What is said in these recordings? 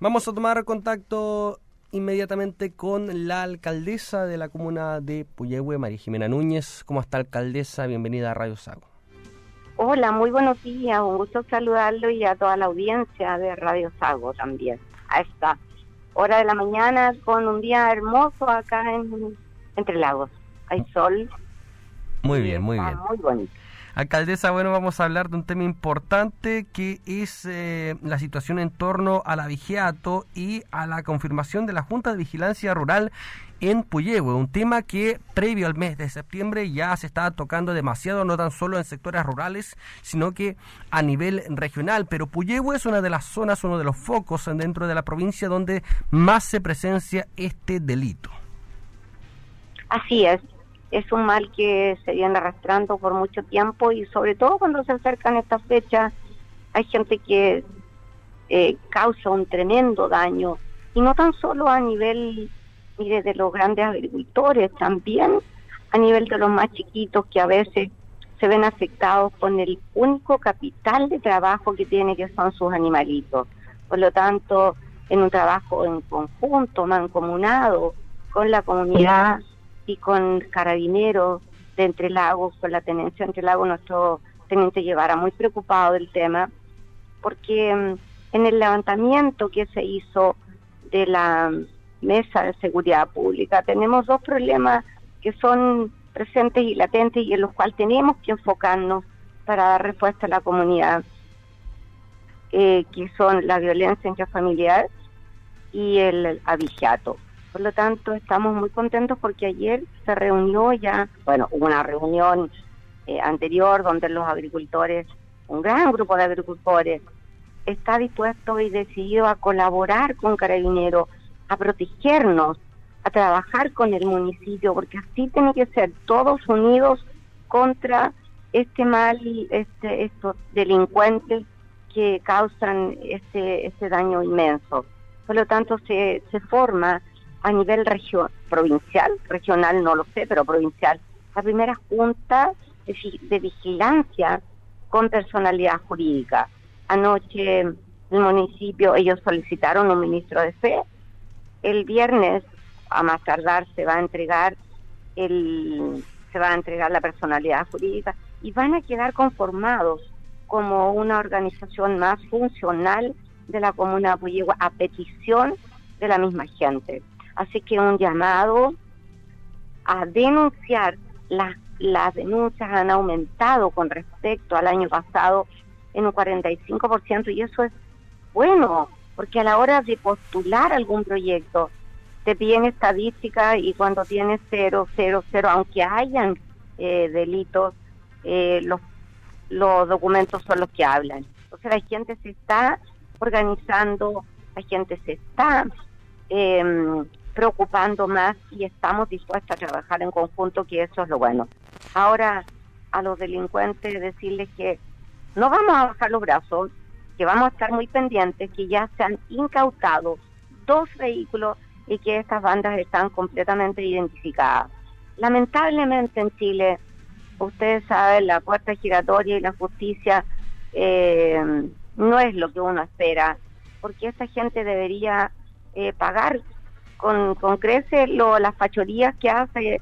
Vamos a tomar contacto inmediatamente con la alcaldesa de la comuna de Puyehue, María Jimena Núñez. ¿Cómo está, alcaldesa? Bienvenida a Radio Sago. Hola, muy buenos días. Un gusto saludarlo y a toda la audiencia de Radio Sago también. A esta hora de la mañana con un día hermoso acá en Entre Lagos. Hay sol. Muy bien, muy bien. Muy bonito. Alcaldesa, bueno, vamos a hablar de un tema importante que es eh, la situación en torno a la vigiato y a la confirmación de la Junta de Vigilancia Rural en Puyehue, un tema que previo al mes de septiembre ya se está tocando demasiado, no tan solo en sectores rurales, sino que a nivel regional. Pero Puyehue es una de las zonas, uno de los focos dentro de la provincia donde más se presencia este delito. Así es, es un mal que se viene arrastrando por mucho tiempo y sobre todo cuando se acercan estas fechas hay gente que eh, causa un tremendo daño y no tan solo a nivel mire, de los grandes agricultores, también a nivel de los más chiquitos que a veces se ven afectados con el único capital de trabajo que tiene que son sus animalitos. Por lo tanto, en un trabajo en conjunto, mancomunado con la comunidad, y con carabineros de Entre Lagos, con la tenencia de Entre Lagos, nuestro teniente Llevara, muy preocupado del tema, porque mm, en el levantamiento que se hizo de la Mesa de Seguridad Pública tenemos dos problemas que son presentes y latentes y en los cuales tenemos que enfocarnos para dar respuesta a la comunidad, eh, que son la violencia intrafamiliar y el abigeato. Por lo tanto, estamos muy contentos porque ayer se reunió ya, bueno, hubo una reunión eh, anterior donde los agricultores, un gran grupo de agricultores, está dispuesto y decidido a colaborar con Carabineros, a protegernos, a trabajar con el municipio, porque así tiene que ser todos unidos contra este mal, este, estos delincuentes que causan este, este daño inmenso. Por lo tanto, se, se forma a nivel provincial, regional no lo sé, pero provincial, la primera junta de, vigilancia con personalidad jurídica. Anoche el municipio, ellos solicitaron un ministro de fe. El viernes, a más tardar, se va a entregar el, se va a entregar la personalidad jurídica y van a quedar conformados como una organización más funcional de la comuna de Puyehua a petición de la misma gente. Así que un llamado a denunciar, las, las denuncias han aumentado con respecto al año pasado en un 45% y eso es bueno, porque a la hora de postular algún proyecto te piden estadística y cuando tienes cero, cero, cero, aunque hayan eh, delitos, eh, los, los documentos son los que hablan. Entonces la gente se está organizando, la gente se está eh, preocupando más y estamos dispuestos a trabajar en conjunto, que eso es lo bueno. Ahora, a los delincuentes decirles que no vamos a bajar los brazos, que vamos a estar muy pendientes, que ya se han incautado dos vehículos y que estas bandas están completamente identificadas. Lamentablemente en Chile, ustedes saben, la puerta giratoria y la justicia eh, no es lo que uno espera, porque esa gente debería eh, pagar con, con creces lo, las fachorías que hace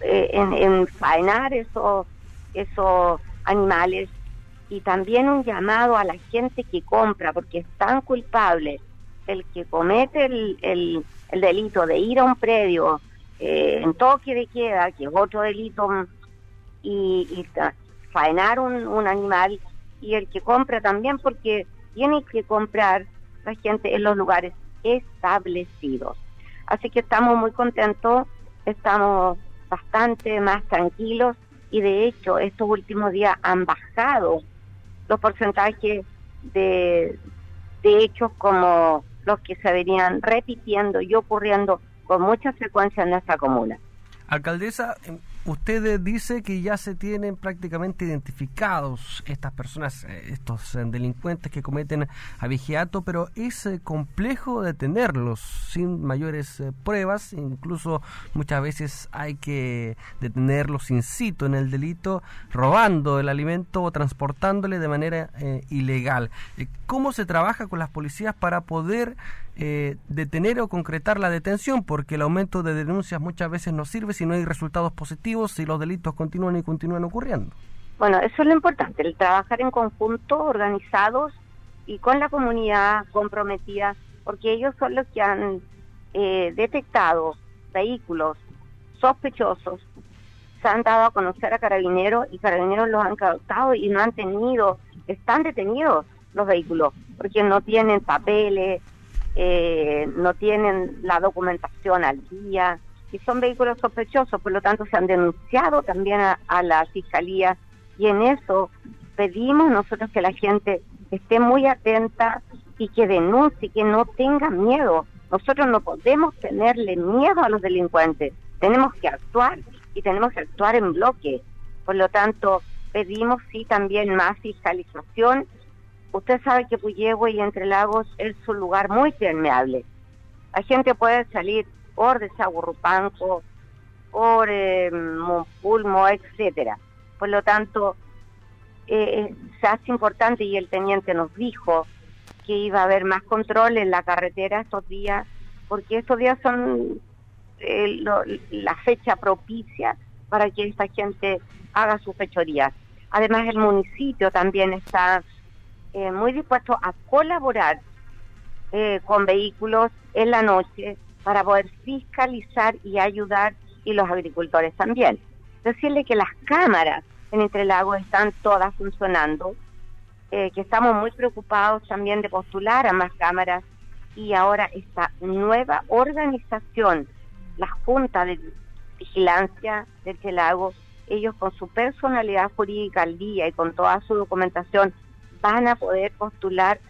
eh, en, en, faenar esos, animales y también un llamado a la gente que compra, porque es tan culpable el que comete el, el, delito de ir a un predio eh, en toque de queda, que es otro delito, y, y faenar un, un animal, y el que compra también, porque tiene que comprar la gente en los lugares establecidos. Así que estamos muy contentos, estamos bastante más tranquilos y de hecho estos últimos días han bajado los porcentajes de, hechos como los que se venían repitiendo y ocurriendo con mucha frecuencia en nuestra comuna. Alcaldesa, Usted dice que ya se tienen prácticamente identificados estas personas, eh, estos eh, delincuentes que cometen abigeato, pero es eh, complejo detenerlos sin mayores pruebas, incluso muchas veces hay que detenerlos in situ en el delito, robando el alimento o transportándole de manera ilegal. ¿Cómo se trabaja con las policías para poder detener o concretar la detención? Porque el aumento de denuncias muchas veces no sirve si no hay resultados positivos si los delitos continúan y continúan ocurriendo. Bueno, eso es lo importante, el trabajar en conjunto, organizados y con la comunidad comprometida, porque ellos son los que han eh, detectado vehículos sospechosos, se han dado a conocer a carabineros y carabineros los han captado y no han tenido, están detenidos los vehículos, porque no tienen papeles, eh, no tienen la documentación al día, y son vehículos sospechosos, por lo tanto se han denunciado también a, la fiscalía y en eso pedimos nosotros que la gente esté muy atenta y que denuncie, que no tenga miedo. Nosotros no podemos tenerle miedo a los delincuentes, tenemos que actuar y tenemos que actuar en bloque. Por lo tanto, pedimos sí también más fiscalización. Usted sabe que Puyehue y Entre Lagos es un lugar muy permeable. La gente puede salir por Desagurrupanco, por eh, Monpulmo, etcétera. Por lo tanto, eh, se hace importante y el teniente nos dijo que iba a haber más control en la carretera estos días, porque estos días son eh, la fecha propicia para que esta gente haga sus fechorías. Además, el municipio también está eh, muy dispuesto a colaborar con vehículos en la noche para poder fiscalizar y ayudar y los agricultores también. Decirle que las cámaras en Entre Lagos están todas funcionando, eh, que estamos muy preocupados también de postular a más cámaras y ahora esta nueva organización, la Junta de Vigilancia de Entre Lagos, ellos con su personalidad jurídica al día y con toda su documentación van a poder postular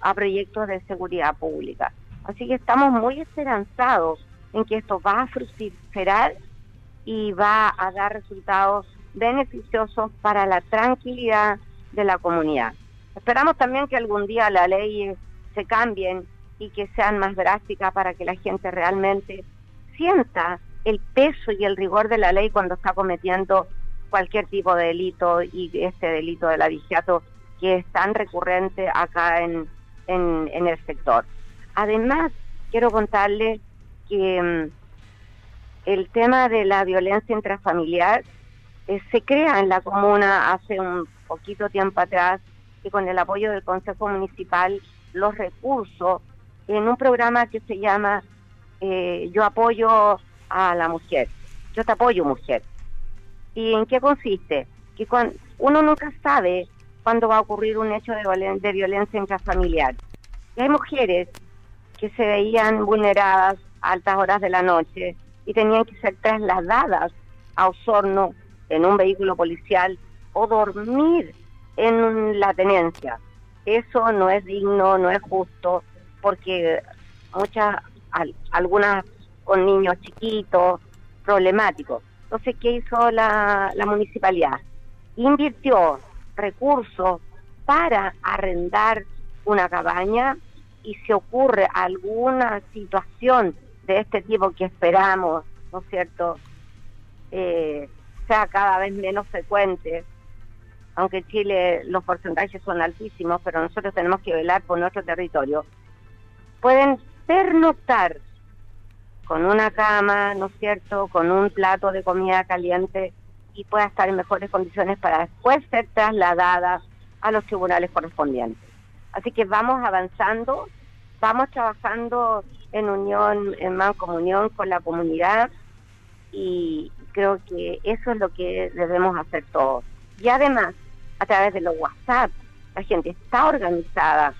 a proyectos de seguridad pública. Así que estamos muy esperanzados en que esto va a fructificar y va a dar resultados beneficiosos para la tranquilidad de la comunidad. Esperamos también que algún día la ley se cambien y que sean más drásticas para que la gente realmente sienta el peso y el rigor de la ley cuando está cometiendo cualquier tipo de delito y este delito del abigeato que es tan recurrente acá en, en el sector. Además, quiero contarle que mm, el tema de la violencia intrafamiliar eh, se crea en la comuna hace un poquito tiempo atrás y con el apoyo del Consejo Municipal los recursos en un programa que se llama eh, Yo apoyo a la mujer, yo te apoyo mujer. ¿Y en qué consiste? Que cuando, uno nunca sabe cuándo va a ocurrir un hecho de, de violencia intrafamiliar. Y hay mujeres que se veían vulneradas a altas horas de la noche y tenían que ser trasladadas a Osorno en un vehículo policial o dormir en la tenencia. Eso no es digno, no es justo, porque muchas, algunas con niños chiquitos, problemáticos. Entonces, ¿qué hizo la municipalidad? Invirtió recursos para arrendar una cabaña y si ocurre alguna situación de este tipo que esperamos, ¿no es cierto?, eh, sea cada vez menos frecuente, aunque en Chile los porcentajes son altísimos, pero nosotros tenemos que velar por nuestro territorio, pueden pernoctar con una cama, ¿no es cierto?, con un plato de comida caliente y pueda estar en mejores condiciones para después ser trasladada a los tribunales correspondientes. Así que vamos avanzando, vamos trabajando en unión, en mancomunión con la comunidad y creo que eso es lo que debemos hacer todos. Y además, a través de los WhatsApp, la gente está organizada.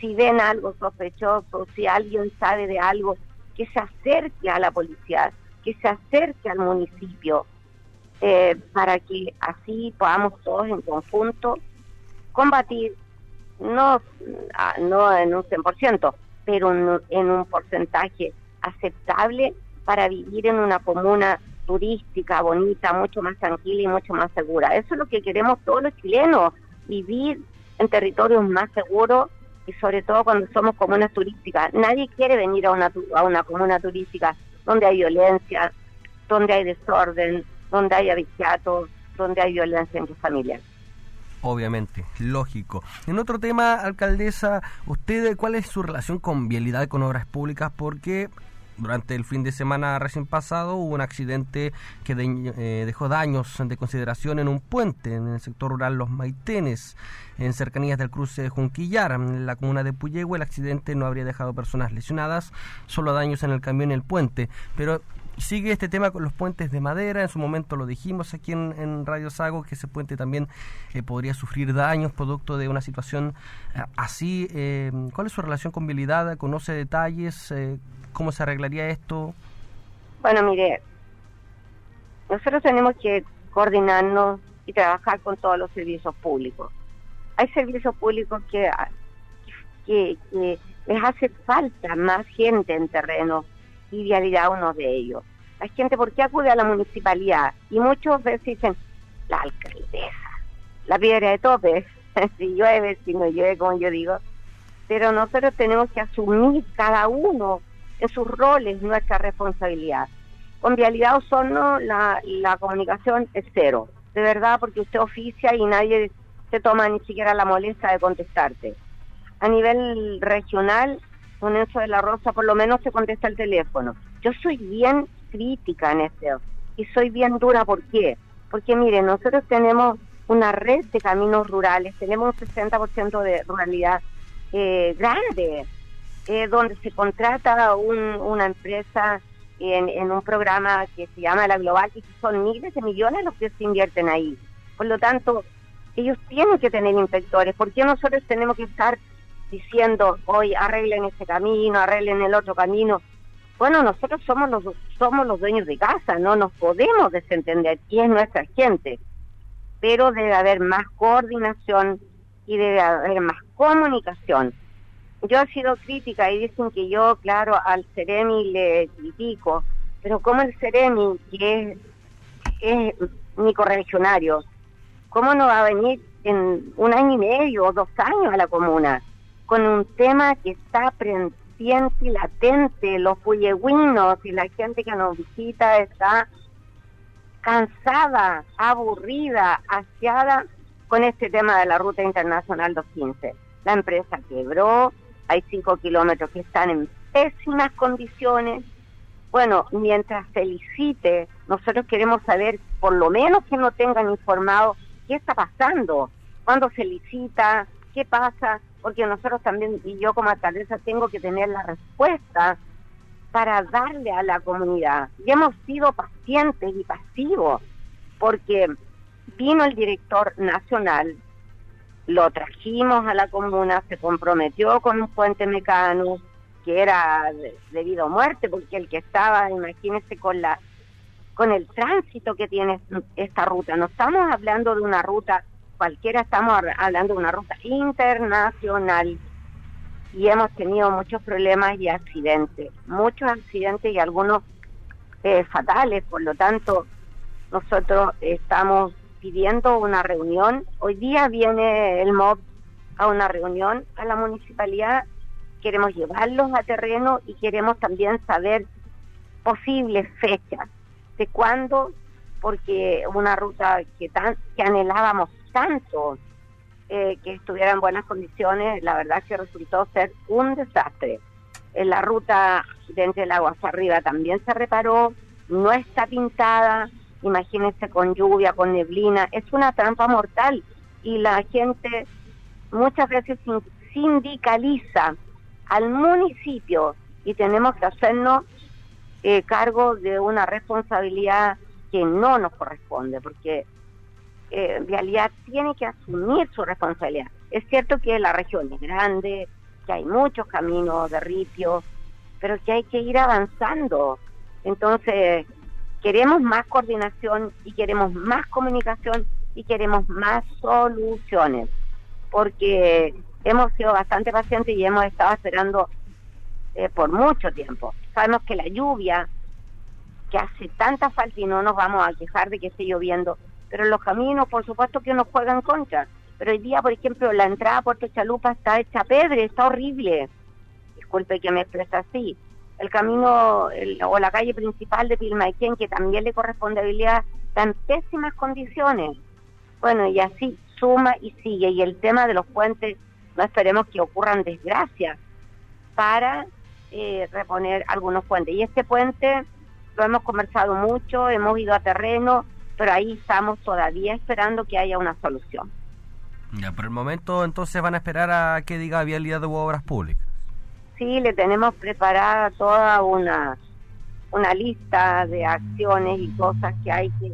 Si ven algo sospechoso, si alguien sabe de algo, que se acerque a la policía, que se acerque al municipio, eh, para que así podamos todos en conjunto combatir no, ah, no en un 100%, pero en un porcentaje aceptable para vivir en una comuna turística, bonita, mucho más tranquila y mucho más segura. Eso es lo que queremos todos los chilenos, vivir en territorios más seguros y sobre todo cuando somos comunas turísticas. Nadie quiere venir a una, a una comuna turística donde hay violencia, donde hay desorden, donde hay abigeatos, donde hay violencia entre familias. Obviamente, lógico. En otro tema, alcaldesa, ¿usted cuál es su relación con vialidad con obras públicas? Porque durante el fin de semana recién pasado hubo un accidente que eh, dejó daños de consideración en un puente en el sector rural Los Maitenes, en cercanías del cruce de Junquillar, en la comuna de Puyehue. El accidente no habría dejado personas lesionadas, solo daños en el camión y el puente. Pero sigue este tema con los puentes de madera. En su momento lo dijimos aquí en, Radio Sago que ese puente también eh, podría sufrir daños producto de una situación eh, así. ¿Cuál es su relación con vialidad? ¿Conoce detalles? ¿Cómo se arreglaría esto? Bueno, mire, nosotros tenemos que coordinarnos y trabajar con todos los servicios públicos. Hay servicios públicos que, que, les hace falta más gente en terreno y vialidad uno de ellos. La gente, ¿por qué acude a la municipalidad? Y muchas veces dicen, la alcaldesa, la piedra de tope, si llueve, si no llueve, como yo digo. Pero nosotros tenemos que asumir cada uno en sus roles nuestra responsabilidad. Con Vialidad Osorno la, la comunicación es cero, de verdad, porque usted oficia y nadie se toma ni siquiera la molestia de contestarte. A nivel regional, con eso de la Rosa, por lo menos se contesta el teléfono. Yo soy bien crítica en este y soy bien dura, ¿por qué? Porque miren, nosotros tenemos una red de caminos rurales, tenemos un 60% de ruralidad eh, grande, eh, donde se contrata una empresa en, un programa que se llama La Global y son miles de millones los que se invierten ahí. Por lo tanto, ellos tienen que tener inspectores. ¿Por qué nosotros tenemos que estar diciendo, hoy arreglen este camino, arreglen el otro camino? Bueno, nosotros somos los, somos los dueños de casa, no nos podemos desentender y es nuestra gente. Pero debe haber más coordinación y debe haber más comunicación yo he sido crítica y dicen que yo, claro, al Ceremi le critico, pero como el Ceremi, que es, mi correligionario, ¿cómo no va a venir en un año y medio o dos años a la comuna con un tema que está pendiente y latente? Los puyehuinos y la gente que nos visita está cansada, aburrida, hastiada con este tema de la Ruta Internacional 215. La empresa quebró, hay cinco kilómetros que están en pésimas condiciones. Bueno, mientras felicite, nosotros queremos saber, por lo menos que no tengan informado qué está pasando, cuándo se licita, qué pasa, porque nosotros también, y yo como alcaldesa, tengo que tener la respuesta para darle a la comunidad. Y hemos sido pacientes y pasivos, porque vino el director nacional lo trajimos a la comuna, se comprometió con un puente mecano que era debido a muerte, porque el que estaba, imagínese, con la con el tránsito que tiene esta ruta, no estamos hablando de una ruta cualquiera, estamos hablando de una ruta internacional y hemos tenido muchos problemas y accidentes, muchos accidentes y algunos eh, fatales, por lo tanto, nosotros estamos pidiendo una reunión. Hoy día viene el MOB a una reunión a la municipalidad. Queremos llevarlos a terreno y queremos también saber posibles fechas de cuándo, porque una ruta que, tan, que anhelábamos tanto eh, que estuviera en buenas condiciones, la verdad que resultó ser un desastre. La ruta de entre el agua hacia arriba también se reparó, no está pintada, imagínense con lluvia, con neblina, es una trampa mortal y la gente muchas veces sindicaliza al municipio y tenemos que hacernos eh, cargo de una responsabilidad que no nos corresponde, porque eh, Vialidad tiene que asumir su responsabilidad. Es cierto que la región es grande, que hay muchos caminos de ripio, pero que hay que ir avanzando. Entonces, queremos más coordinación y queremos más comunicación y queremos más soluciones, porque hemos sido bastante pacientes y hemos estado esperando eh, por mucho tiempo. Sabemos que la lluvia que hace tanta falta y no nos vamos a quejar de que esté lloviendo, pero los caminos por supuesto que nos juegan contra. Pero hoy día, por ejemplo, la entrada a Puerto Chalupa está hecha pedre, está horrible. Disculpe que me exprese así. El camino o la calle principal de Pilmaiquén, que también le corresponde habilidad, está en pésimas condiciones. Bueno, y así suma y sigue. Y el tema de los puentes, no esperemos que ocurran desgracias para eh, reponer algunos puentes. Y este puente lo hemos conversado mucho, hemos ido a terreno, pero ahí estamos todavía esperando que haya una solución. Ya, por el momento entonces van a esperar a que diga vialidad de obras públicas. Sí, le tenemos preparada toda una, una lista de acciones y cosas que hay que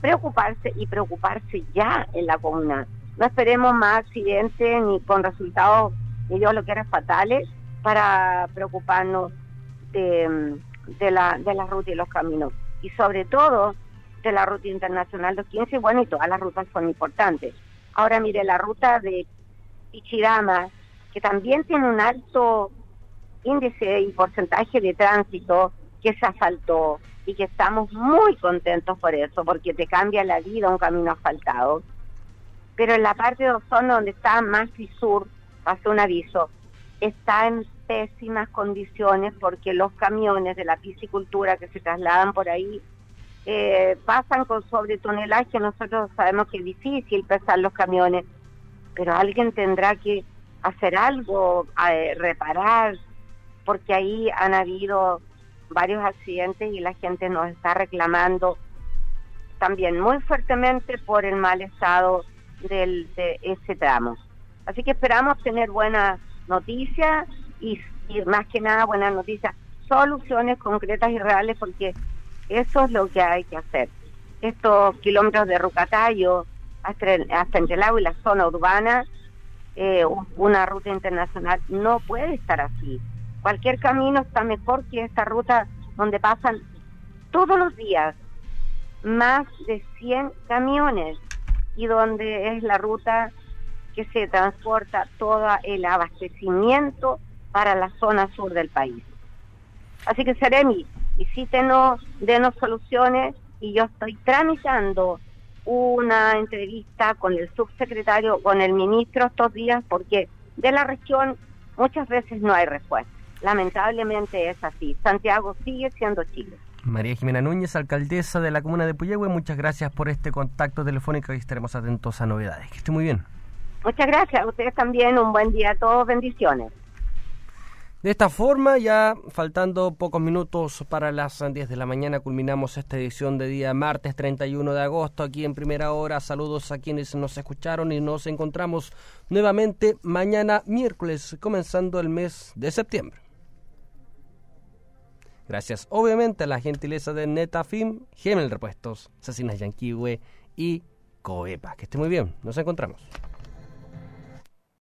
preocuparse y preocuparse ya en la comuna. No esperemos más accidentes ni con resultados, ni Dios lo quiera, fatales para preocuparnos de, de, la, de la ruta y los caminos. Y sobre todo de la ruta internacional 215, bueno, y todas las rutas son importantes. Ahora mire, la ruta de Pichirama, que también tiene un alto índice y porcentaje de tránsito, que se asfaltó y que estamos muy contentos por eso, porque te cambia la vida un camino asfaltado. Pero en la parte de Ozono, donde está más y sur, pasó un aviso, está en pésimas condiciones porque los camiones de la piscicultura que se trasladan por ahí eh, pasan con sobretonelaje. Nosotros sabemos que es difícil pesar los camiones, pero alguien tendrá que hacer algo, eh, reparar, porque ahí han habido varios accidentes y la gente nos está reclamando también muy fuertemente por el mal estado del, de ese tramo. Así que esperamos tener buenas noticias y, y más que nada buenas noticias, soluciones concretas y reales porque eso es lo que hay que hacer. Estos kilómetros de Rucatayo hasta, hasta y la zona urbana, eh, una ruta internacional no puede estar así. Cualquier camino está mejor que esta ruta donde pasan todos los días más de 100 camiones y donde es la ruta que se transporta todo el abastecimiento para la zona sur del país. Así que Seremi, visítenos, denos soluciones y yo estoy tramitando una entrevista con el subsecretario, con el ministro estos días, porque de la región muchas veces no hay respuesta. Lamentablemente es así. Santiago sigue siendo Chile. María Jimena Núñez, alcaldesa de la comuna de Puyehue, muchas gracias por este contacto telefónico y estaremos atentos a novedades. Que esté muy bien. Muchas gracias. A ustedes también. Un buen día a todos. Bendiciones. De esta forma, ya faltando pocos minutos para las 10 de la mañana, culminamos esta edición de día martes 31 de agosto aquí en primera hora. Saludos a quienes nos escucharon y nos encontramos nuevamente mañana miércoles, comenzando el mes de septiembre. Gracias obviamente a la gentileza de Netafim, Gemel Repuestos, Cecinas Yanquiwe y Coepa. Que esté muy bien, nos encontramos.